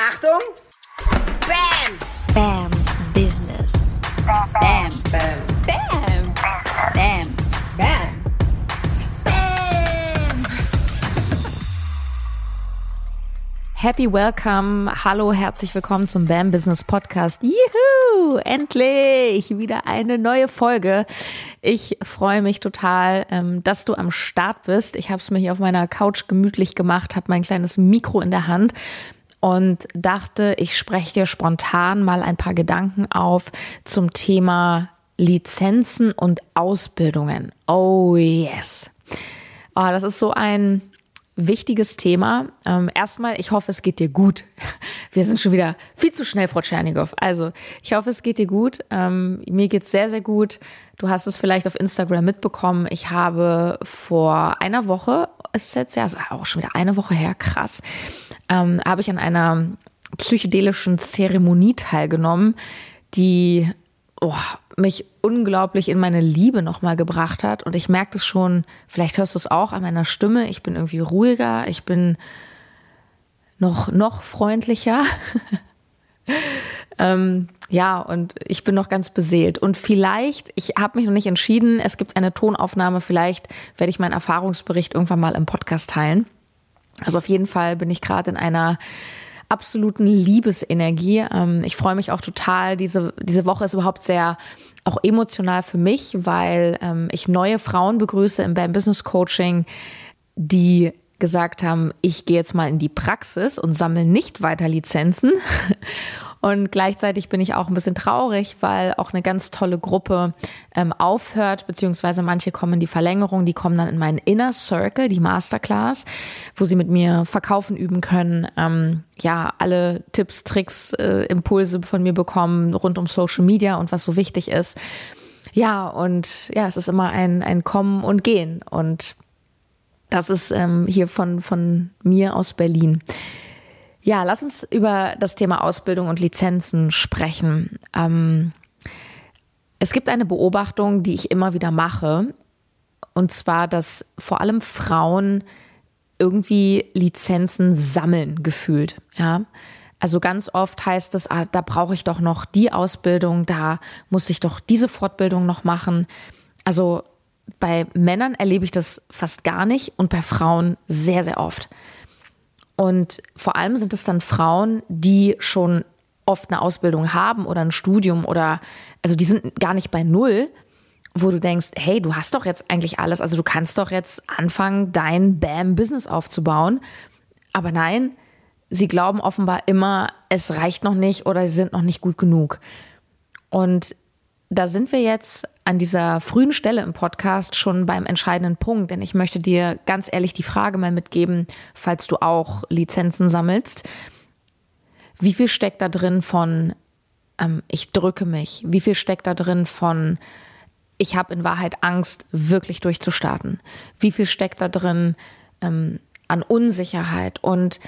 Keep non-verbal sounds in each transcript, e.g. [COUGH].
Achtung! Bam! Bam Business. Bam! Bam! Bam. Bam. Bam! Happy Welcome. Hallo, herzlich willkommen zum BAM Business Podcast. Juhu! Endlich wieder eine neue Folge. Ich freue mich total, ähm, dass du am Start bist. Ich habe es mir hier auf meiner Couch gemütlich gemacht, habe mein kleines Mikro in der Hand und dachte, ich spreche dir spontan mal ein paar Gedanken auf zum Thema Lizenzen und Ausbildungen. Oh yes. Oh, das ist so ein wichtiges Thema. Ähm, erstmal, ich hoffe, es geht dir gut. [LAUGHS] Wir sind schon wieder viel zu schnell, Frau Tschernigow. Also, ich hoffe, es geht dir gut. Ähm, mir geht's sehr, sehr gut. Du hast es vielleicht auf Instagram mitbekommen. Ich habe vor einer Woche, ist jetzt ja auch schon wieder eine Woche her, krass, ähm, habe ich an einer psychedelischen Zeremonie teilgenommen, die oh, mich unglaublich in meine Liebe nochmal gebracht hat. Und ich merke das schon, vielleicht hörst du es auch an meiner Stimme. Ich bin irgendwie ruhiger, ich bin noch, noch freundlicher. [LAUGHS] ähm, ja, und ich bin noch ganz beseelt. Und vielleicht, ich habe mich noch nicht entschieden, es gibt eine Tonaufnahme, vielleicht werde ich meinen Erfahrungsbericht irgendwann mal im Podcast teilen. Also auf jeden Fall bin ich gerade in einer absoluten Liebesenergie. Ähm, ich freue mich auch total. Diese, diese Woche ist überhaupt sehr auch emotional für mich, weil ähm, ich neue Frauen begrüße im BAM Business Coaching, die gesagt haben, ich gehe jetzt mal in die Praxis und sammle nicht weiter Lizenzen [LAUGHS] und gleichzeitig bin ich auch ein bisschen traurig, weil auch eine ganz tolle Gruppe ähm, aufhört, beziehungsweise manche kommen in die Verlängerung, die kommen dann in meinen Inner Circle, die Masterclass, wo sie mit mir verkaufen üben können, ähm, ja, alle Tipps, Tricks, äh, Impulse von mir bekommen rund um Social Media und was so wichtig ist. Ja, und ja, es ist immer ein, ein Kommen und Gehen. Und das ist ähm, hier von, von mir aus Berlin. Ja, lass uns über das Thema Ausbildung und Lizenzen sprechen. Ähm, es gibt eine Beobachtung, die ich immer wieder mache, und zwar, dass vor allem Frauen irgendwie Lizenzen sammeln gefühlt. Ja, also ganz oft heißt es, ah, da brauche ich doch noch die Ausbildung, da muss ich doch diese Fortbildung noch machen. Also bei Männern erlebe ich das fast gar nicht und bei Frauen sehr, sehr oft. Und vor allem sind es dann Frauen, die schon oft eine Ausbildung haben oder ein Studium oder, also die sind gar nicht bei Null, wo du denkst, hey, du hast doch jetzt eigentlich alles, also du kannst doch jetzt anfangen, dein BAM-Business aufzubauen. Aber nein, sie glauben offenbar immer, es reicht noch nicht oder sie sind noch nicht gut genug. Und da sind wir jetzt an dieser frühen Stelle im Podcast schon beim entscheidenden Punkt, denn ich möchte dir ganz ehrlich die Frage mal mitgeben, falls du auch Lizenzen sammelst. Wie viel steckt da drin von, ähm, ich drücke mich? Wie viel steckt da drin von, ich habe in Wahrheit Angst, wirklich durchzustarten? Wie viel steckt da drin ähm, an Unsicherheit und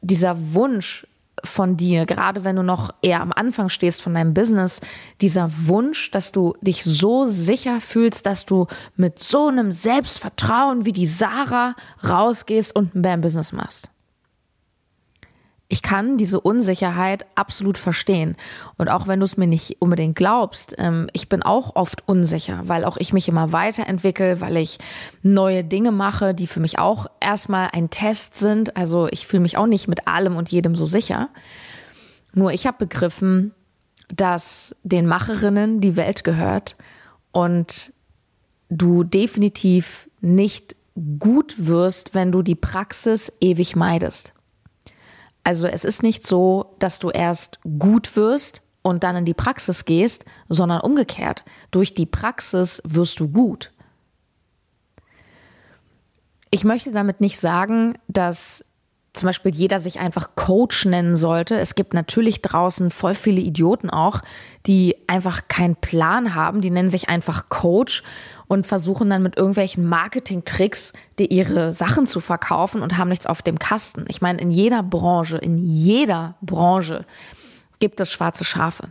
dieser Wunsch, von dir, gerade wenn du noch eher am Anfang stehst von deinem Business, dieser Wunsch, dass du dich so sicher fühlst, dass du mit so einem Selbstvertrauen wie die Sarah rausgehst und ein Bam-Business machst ich kann diese Unsicherheit absolut verstehen. Und auch wenn du es mir nicht unbedingt glaubst, ähm, ich bin auch oft unsicher, weil auch ich mich immer weiterentwickle, weil ich neue Dinge mache, die für mich auch erstmal ein Test sind. Also ich fühle mich auch nicht mit allem und jedem so sicher. Nur ich habe begriffen, dass den Macherinnen die Welt gehört und du definitiv nicht gut wirst, wenn du die Praxis ewig meidest. Also es ist nicht so, dass du erst gut wirst und dann in die Praxis gehst, sondern umgekehrt. Durch die Praxis wirst du gut. Ich möchte damit nicht sagen, dass zum Beispiel jeder sich einfach Coach nennen sollte. Es gibt natürlich draußen voll viele Idioten auch, die einfach keinen Plan haben. Die nennen sich einfach Coach und versuchen dann mit irgendwelchen Marketing-Tricks die ihre Sachen zu verkaufen und haben nichts auf dem Kasten. Ich meine, in jeder Branche, in jeder Branche gibt es schwarze Schafe.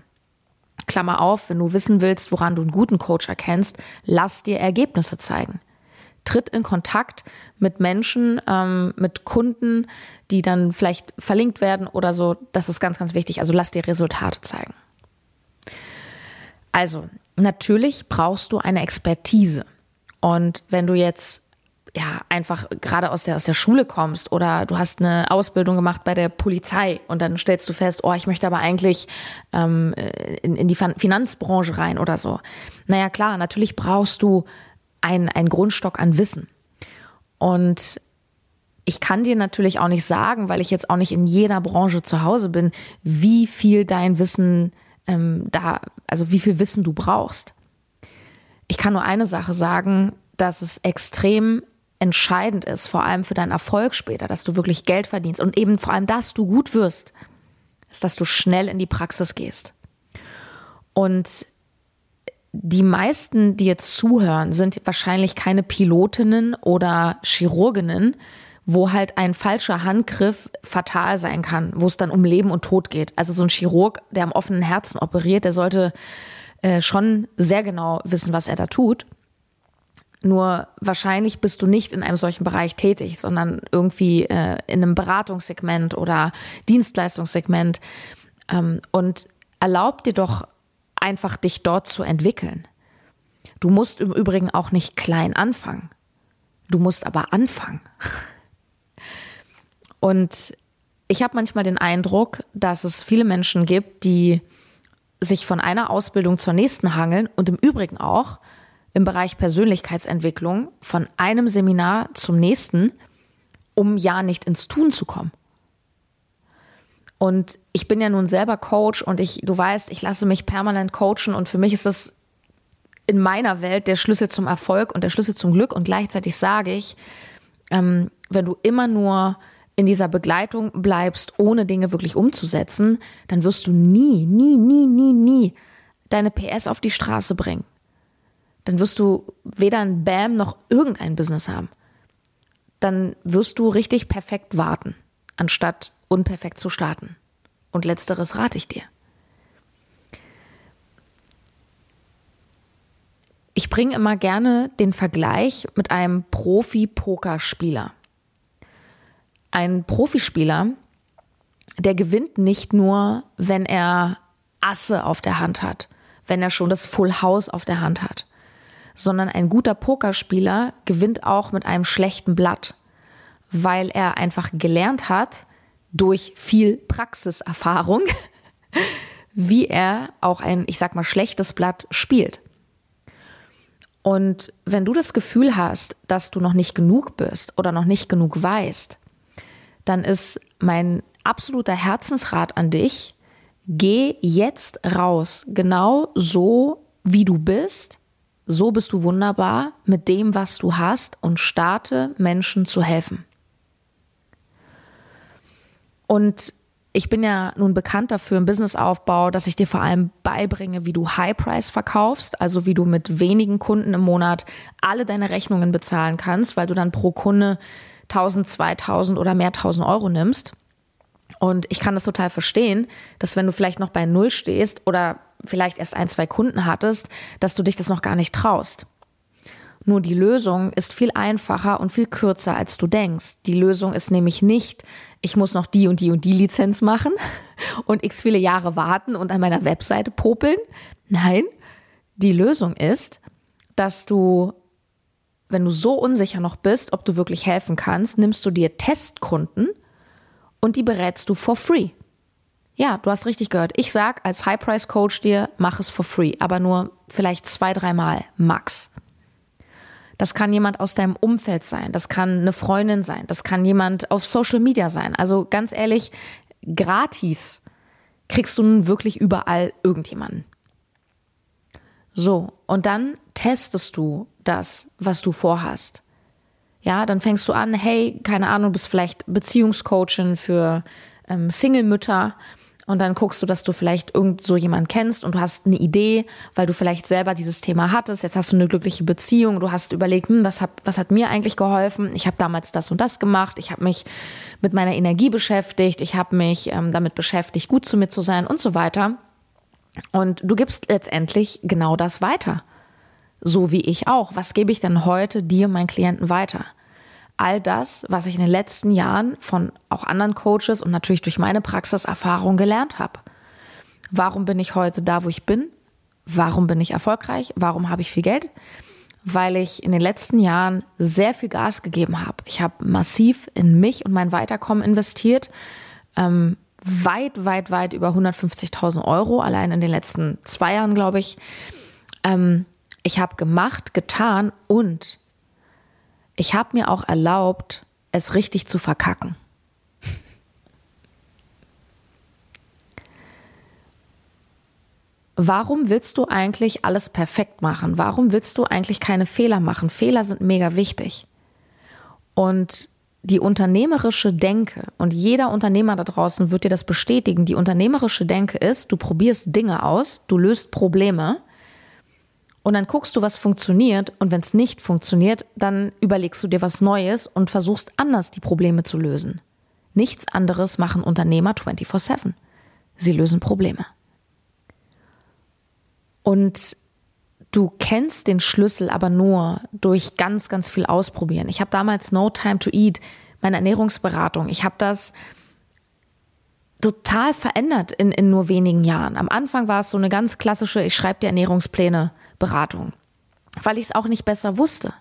Klammer auf, wenn du wissen willst, woran du einen guten Coach erkennst, lass dir Ergebnisse zeigen. Tritt in Kontakt mit Menschen, ähm, mit Kunden, die dann vielleicht verlinkt werden oder so. Das ist ganz, ganz wichtig. Also lass dir Resultate zeigen. Also, natürlich brauchst du eine Expertise. Und wenn du jetzt ja einfach gerade aus der, aus der Schule kommst oder du hast eine Ausbildung gemacht bei der Polizei und dann stellst du fest, oh, ich möchte aber eigentlich ähm, in, in die Finanzbranche rein oder so. Naja, klar, natürlich brauchst du einen, einen Grundstock an Wissen. Und ich kann dir natürlich auch nicht sagen, weil ich jetzt auch nicht in jeder Branche zu Hause bin, wie viel dein Wissen ähm, da, also wie viel Wissen du brauchst. Ich kann nur eine Sache sagen, dass es extrem entscheidend ist, vor allem für deinen Erfolg später, dass du wirklich Geld verdienst und eben vor allem, dass du gut wirst, ist, dass du schnell in die Praxis gehst. Und die meisten, die jetzt zuhören, sind wahrscheinlich keine Pilotinnen oder Chirurginnen, wo halt ein falscher Handgriff fatal sein kann, wo es dann um Leben und Tod geht. Also so ein Chirurg, der am offenen Herzen operiert, der sollte äh, schon sehr genau wissen, was er da tut. Nur wahrscheinlich bist du nicht in einem solchen Bereich tätig, sondern irgendwie äh, in einem Beratungssegment oder Dienstleistungssegment. Ähm, und erlaub dir doch einfach, dich dort zu entwickeln. Du musst im Übrigen auch nicht klein anfangen. Du musst aber anfangen. [LAUGHS] Und ich habe manchmal den Eindruck, dass es viele Menschen gibt, die sich von einer Ausbildung zur nächsten hangeln und im Übrigen auch im Bereich Persönlichkeitsentwicklung von einem Seminar zum nächsten, um ja nicht ins Tun zu kommen. Und ich bin ja nun selber Coach und ich, du weißt, ich lasse mich permanent coachen und für mich ist das in meiner Welt der Schlüssel zum Erfolg und der Schlüssel zum Glück und gleichzeitig sage ich, ähm, wenn du immer nur in dieser Begleitung bleibst, ohne Dinge wirklich umzusetzen, dann wirst du nie, nie, nie, nie, nie deine PS auf die Straße bringen dann wirst du weder ein BAM noch irgendein Business haben. Dann wirst du richtig perfekt warten, anstatt unperfekt zu starten. Und letzteres rate ich dir. Ich bringe immer gerne den Vergleich mit einem Profi-Pokerspieler. Ein Profispieler, der gewinnt nicht nur, wenn er Asse auf der Hand hat, wenn er schon das Full House auf der Hand hat sondern ein guter Pokerspieler gewinnt auch mit einem schlechten Blatt, weil er einfach gelernt hat, durch viel Praxiserfahrung, [LAUGHS] wie er auch ein, ich sag mal, schlechtes Blatt spielt. Und wenn du das Gefühl hast, dass du noch nicht genug bist oder noch nicht genug weißt, dann ist mein absoluter Herzensrat an dich, geh jetzt raus, genau so, wie du bist so bist du wunderbar mit dem, was du hast und starte Menschen zu helfen. Und ich bin ja nun bekannt dafür im Businessaufbau, dass ich dir vor allem beibringe, wie du High Price verkaufst, also wie du mit wenigen Kunden im Monat alle deine Rechnungen bezahlen kannst, weil du dann pro Kunde 1000, 2000 oder mehr 1000 Euro nimmst. Und ich kann das total verstehen, dass wenn du vielleicht noch bei Null stehst oder vielleicht erst ein, zwei Kunden hattest, dass du dich das noch gar nicht traust. Nur die Lösung ist viel einfacher und viel kürzer, als du denkst. Die Lösung ist nämlich nicht, ich muss noch die und die und die Lizenz machen [LAUGHS] und x viele Jahre warten und an meiner Webseite popeln. Nein, die Lösung ist, dass du, wenn du so unsicher noch bist, ob du wirklich helfen kannst, nimmst du dir Testkunden und die berätst du for free. Ja, du hast richtig gehört. Ich sag als High-Price-Coach dir, mach es for free, aber nur vielleicht zwei, dreimal max. Das kann jemand aus deinem Umfeld sein, das kann eine Freundin sein, das kann jemand auf Social Media sein. Also ganz ehrlich, gratis kriegst du nun wirklich überall irgendjemanden. So, und dann testest du das, was du vorhast. Ja, dann fängst du an, hey, keine Ahnung, bist vielleicht Beziehungscoachin für ähm, Single-Mütter und dann guckst du, dass du vielleicht irgend so jemanden kennst und du hast eine Idee, weil du vielleicht selber dieses Thema hattest. Jetzt hast du eine glückliche Beziehung, du hast überlegt, hm, was, hat, was hat mir eigentlich geholfen? Ich habe damals das und das gemacht, ich habe mich mit meiner Energie beschäftigt, ich habe mich ähm, damit beschäftigt, gut zu mir zu sein und so weiter. Und du gibst letztendlich genau das weiter. So wie ich auch. Was gebe ich denn heute dir, meinen Klienten weiter? All das, was ich in den letzten Jahren von auch anderen Coaches und natürlich durch meine Praxiserfahrung gelernt habe. Warum bin ich heute da, wo ich bin? Warum bin ich erfolgreich? Warum habe ich viel Geld? Weil ich in den letzten Jahren sehr viel Gas gegeben habe. Ich habe massiv in mich und mein Weiterkommen investiert. Ähm, weit, weit, weit über 150.000 Euro, allein in den letzten zwei Jahren, glaube ich. Ähm, ich habe gemacht, getan und ich habe mir auch erlaubt, es richtig zu verkacken. Warum willst du eigentlich alles perfekt machen? Warum willst du eigentlich keine Fehler machen? Fehler sind mega wichtig. Und die unternehmerische Denke, und jeder Unternehmer da draußen wird dir das bestätigen, die unternehmerische Denke ist, du probierst Dinge aus, du löst Probleme und dann guckst du, was funktioniert und wenn es nicht funktioniert, dann überlegst du dir was Neues und versuchst anders die Probleme zu lösen. Nichts anderes machen Unternehmer 24/7. Sie lösen Probleme. Und du kennst den Schlüssel aber nur durch ganz, ganz viel Ausprobieren. Ich habe damals No Time to Eat, meine Ernährungsberatung, ich habe das total verändert in, in nur wenigen Jahren. Am Anfang war es so eine ganz klassische, ich schreibe dir Ernährungspläne Beratung, weil ich es auch nicht besser wusste.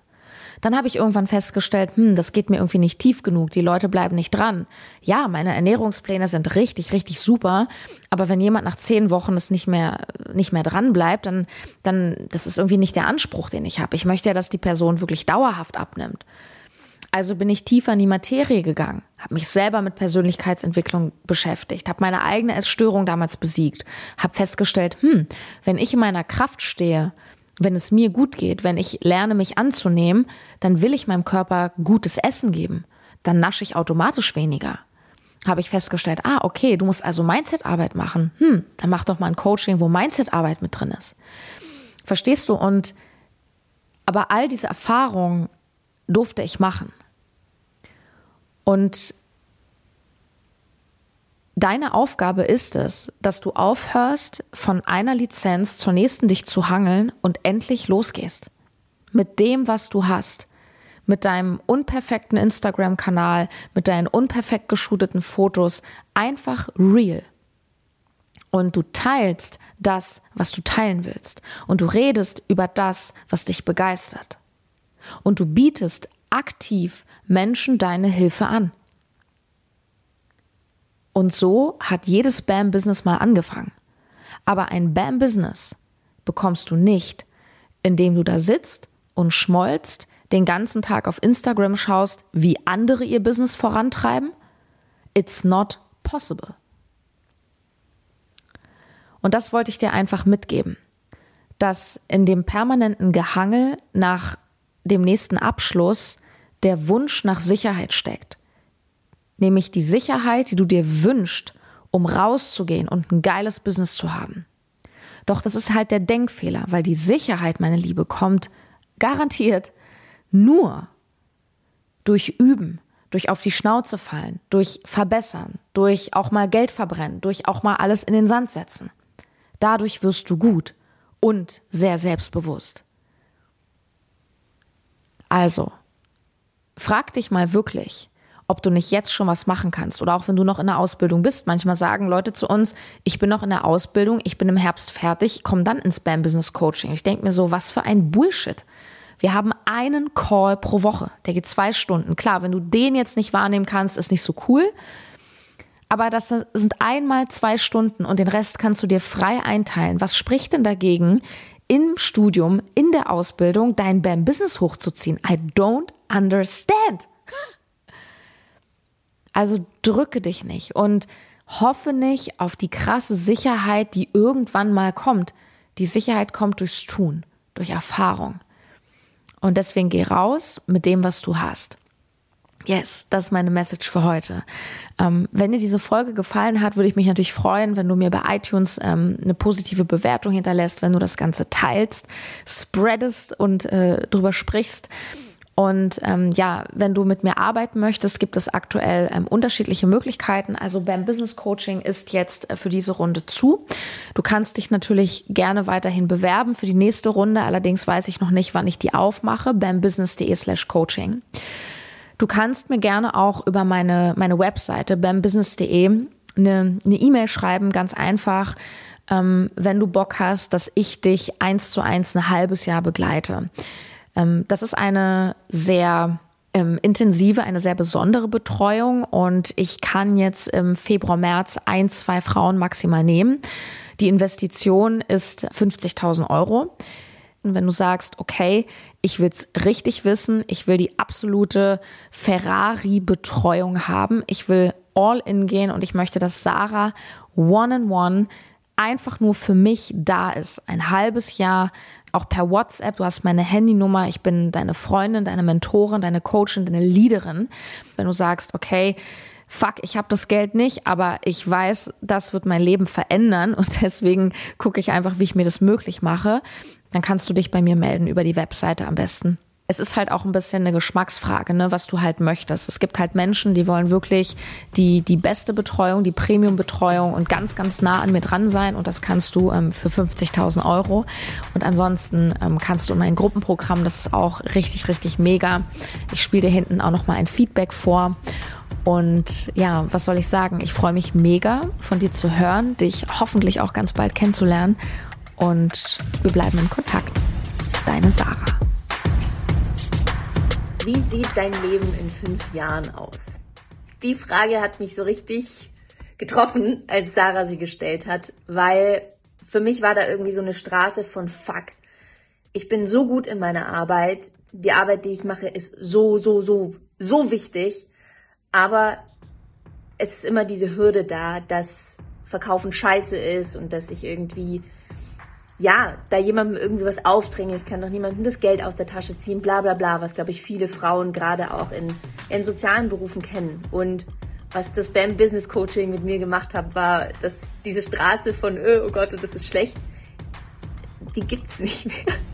Dann habe ich irgendwann festgestellt, hm, das geht mir irgendwie nicht tief genug, die Leute bleiben nicht dran. Ja, meine Ernährungspläne sind richtig, richtig super, aber wenn jemand nach zehn Wochen es nicht mehr, nicht mehr dran bleibt, dann, dann, das ist irgendwie nicht der Anspruch, den ich habe. Ich möchte ja, dass die Person wirklich dauerhaft abnimmt. Also bin ich tiefer in die Materie gegangen, habe mich selber mit Persönlichkeitsentwicklung beschäftigt, habe meine eigene Essstörung damals besiegt, habe festgestellt, hm, wenn ich in meiner Kraft stehe, wenn es mir gut geht, wenn ich lerne, mich anzunehmen, dann will ich meinem Körper gutes Essen geben. Dann nasche ich automatisch weniger. Habe ich festgestellt, ah, okay, du musst also Mindset-Arbeit machen. Hm, dann mach doch mal ein Coaching, wo Mindset-Arbeit mit drin ist. Verstehst du? Und aber all diese Erfahrungen durfte ich machen. Und Deine Aufgabe ist es, dass du aufhörst, von einer Lizenz zur nächsten dich zu hangeln und endlich losgehst. Mit dem, was du hast. Mit deinem unperfekten Instagram-Kanal, mit deinen unperfekt geschooteten Fotos. Einfach real. Und du teilst das, was du teilen willst. Und du redest über das, was dich begeistert. Und du bietest aktiv Menschen deine Hilfe an. Und so hat jedes BAM-Business mal angefangen. Aber ein BAM-Business bekommst du nicht, indem du da sitzt und schmolzt, den ganzen Tag auf Instagram schaust, wie andere ihr Business vorantreiben. It's not possible. Und das wollte ich dir einfach mitgeben, dass in dem permanenten Gehangel nach dem nächsten Abschluss der Wunsch nach Sicherheit steckt nämlich die Sicherheit, die du dir wünschst, um rauszugehen und ein geiles Business zu haben. Doch das ist halt der Denkfehler, weil die Sicherheit, meine Liebe, kommt garantiert nur durch Üben, durch auf die Schnauze fallen, durch Verbessern, durch auch mal Geld verbrennen, durch auch mal alles in den Sand setzen. Dadurch wirst du gut und sehr selbstbewusst. Also, frag dich mal wirklich, ob du nicht jetzt schon was machen kannst oder auch wenn du noch in der Ausbildung bist. Manchmal sagen Leute zu uns, ich bin noch in der Ausbildung, ich bin im Herbst fertig, komm dann ins Spam Business Coaching. Ich denke mir so, was für ein Bullshit. Wir haben einen Call pro Woche, der geht zwei Stunden. Klar, wenn du den jetzt nicht wahrnehmen kannst, ist nicht so cool. Aber das sind einmal zwei Stunden und den Rest kannst du dir frei einteilen. Was spricht denn dagegen, im Studium, in der Ausbildung dein BAM Business hochzuziehen? I don't understand. [LAUGHS] Also drücke dich nicht und hoffe nicht auf die krasse Sicherheit, die irgendwann mal kommt. Die Sicherheit kommt durchs Tun, durch Erfahrung. Und deswegen geh raus mit dem, was du hast. Yes, das ist meine Message für heute. Ähm, wenn dir diese Folge gefallen hat, würde ich mich natürlich freuen, wenn du mir bei iTunes ähm, eine positive Bewertung hinterlässt, wenn du das Ganze teilst, spreadest und äh, drüber sprichst. Und ähm, ja, wenn du mit mir arbeiten möchtest, gibt es aktuell ähm, unterschiedliche Möglichkeiten. Also beim Business Coaching ist jetzt äh, für diese Runde zu. Du kannst dich natürlich gerne weiterhin bewerben für die nächste Runde. Allerdings weiß ich noch nicht, wann ich die aufmache. bambusiness.de slash coaching. Du kannst mir gerne auch über meine, meine Webseite bambusiness.de eine E-Mail e schreiben, ganz einfach, ähm, wenn du Bock hast, dass ich dich eins zu eins ein halbes Jahr begleite. Ähm, das ist eine sehr ähm, intensive, eine sehr besondere Betreuung und ich kann jetzt im Februar, März ein, zwei Frauen maximal nehmen. Die Investition ist 50.000 Euro. Und wenn du sagst, okay, ich will's richtig wissen, ich will die absolute Ferrari-Betreuung haben, ich will all in gehen und ich möchte, dass Sarah one-on-one einfach nur für mich da ist. Ein halbes Jahr auch per WhatsApp. Du hast meine Handynummer. Ich bin deine Freundin, deine Mentorin, deine Coachin, deine Leaderin. Wenn du sagst, okay, fuck, ich habe das Geld nicht, aber ich weiß, das wird mein Leben verändern und [LAUGHS] deswegen gucke ich einfach, wie ich mir das möglich mache, dann kannst du dich bei mir melden über die Webseite am besten es ist halt auch ein bisschen eine Geschmacksfrage, ne, was du halt möchtest. Es gibt halt Menschen, die wollen wirklich die, die beste Betreuung, die Premium-Betreuung und ganz, ganz nah an mir dran sein. Und das kannst du ähm, für 50.000 Euro. Und ansonsten ähm, kannst du in mein Gruppenprogramm, das ist auch richtig, richtig mega. Ich spiele dir hinten auch nochmal ein Feedback vor. Und ja, was soll ich sagen? Ich freue mich mega von dir zu hören, dich hoffentlich auch ganz bald kennenzulernen. Und wir bleiben in Kontakt. Deine Sarah. Wie sieht dein Leben in fünf Jahren aus? Die Frage hat mich so richtig getroffen, als Sarah sie gestellt hat, weil für mich war da irgendwie so eine Straße von Fuck. Ich bin so gut in meiner Arbeit. Die Arbeit, die ich mache, ist so, so, so, so wichtig. Aber es ist immer diese Hürde da, dass Verkaufen scheiße ist und dass ich irgendwie ja, da jemandem irgendwie was aufdrängen, ich kann doch niemandem das Geld aus der Tasche ziehen, bla bla bla, was glaube ich viele Frauen gerade auch in, in sozialen Berufen kennen. Und was das BAM Business Coaching mit mir gemacht hat, war, dass diese Straße von, oh, oh Gott, das ist schlecht, die gibt's nicht mehr. [LAUGHS]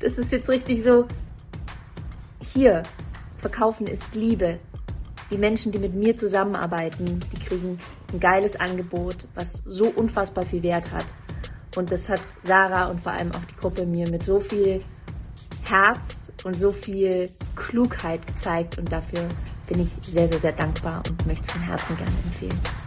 Das ist jetzt richtig so, hier, verkaufen ist Liebe. Die Menschen, die mit mir zusammenarbeiten, die kriegen ein geiles Angebot, was so unfassbar viel Wert hat. Und das hat Sarah und vor allem auch die Gruppe mir mit so viel Herz und so viel Klugheit gezeigt. Und dafür bin ich sehr, sehr, sehr dankbar und möchte es von Herzen gerne empfehlen.